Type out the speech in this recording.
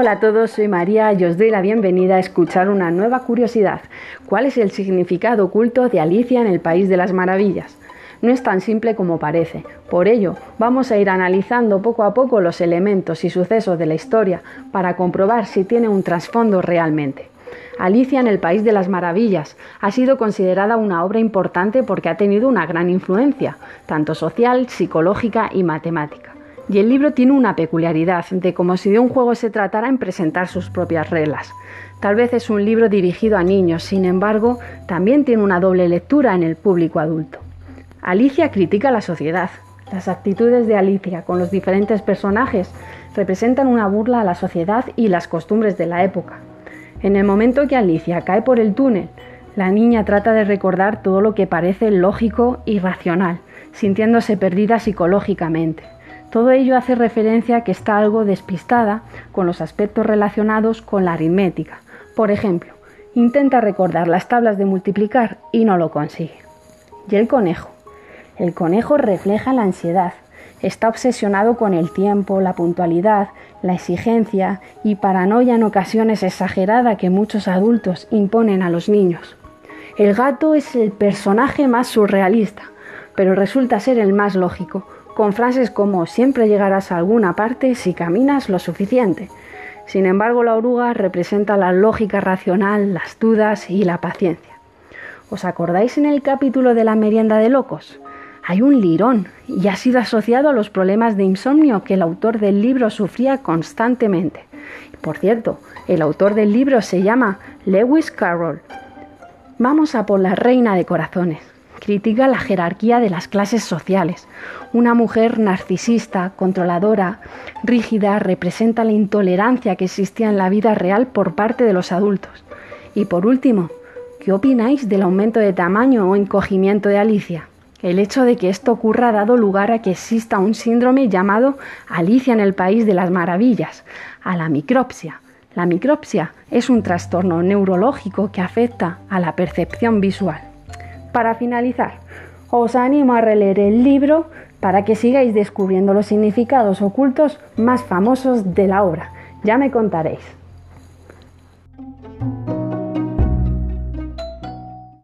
Hola a todos, soy María y os doy la bienvenida a escuchar una nueva curiosidad. ¿Cuál es el significado oculto de Alicia en el País de las Maravillas? No es tan simple como parece. Por ello, vamos a ir analizando poco a poco los elementos y sucesos de la historia para comprobar si tiene un trasfondo realmente. Alicia en el País de las Maravillas ha sido considerada una obra importante porque ha tenido una gran influencia, tanto social, psicológica y matemática. Y el libro tiene una peculiaridad de como si de un juego se tratara en presentar sus propias reglas. Tal vez es un libro dirigido a niños, sin embargo, también tiene una doble lectura en el público adulto. Alicia critica la sociedad. Las actitudes de Alicia con los diferentes personajes representan una burla a la sociedad y las costumbres de la época. En el momento que Alicia cae por el túnel, la niña trata de recordar todo lo que parece lógico y racional, sintiéndose perdida psicológicamente. Todo ello hace referencia a que está algo despistada con los aspectos relacionados con la aritmética. Por ejemplo, intenta recordar las tablas de multiplicar y no lo consigue. Y el conejo. El conejo refleja la ansiedad. Está obsesionado con el tiempo, la puntualidad, la exigencia y paranoia en ocasiones exagerada que muchos adultos imponen a los niños. El gato es el personaje más surrealista, pero resulta ser el más lógico, con frases como siempre llegarás a alguna parte si caminas lo suficiente. Sin embargo, la oruga representa la lógica racional, las dudas y la paciencia. ¿Os acordáis en el capítulo de la merienda de locos? Hay un lirón y ha sido asociado a los problemas de insomnio que el autor del libro sufría constantemente. Por cierto, el autor del libro se llama Lewis Carroll. Vamos a por la reina de corazones critica la jerarquía de las clases sociales. Una mujer narcisista, controladora, rígida, representa la intolerancia que existía en la vida real por parte de los adultos. Y por último, ¿qué opináis del aumento de tamaño o encogimiento de Alicia? El hecho de que esto ocurra ha dado lugar a que exista un síndrome llamado Alicia en el País de las Maravillas, a la micropsia. La micropsia es un trastorno neurológico que afecta a la percepción visual. Para finalizar, os animo a releer el libro para que sigáis descubriendo los significados ocultos más famosos de la obra. Ya me contaréis.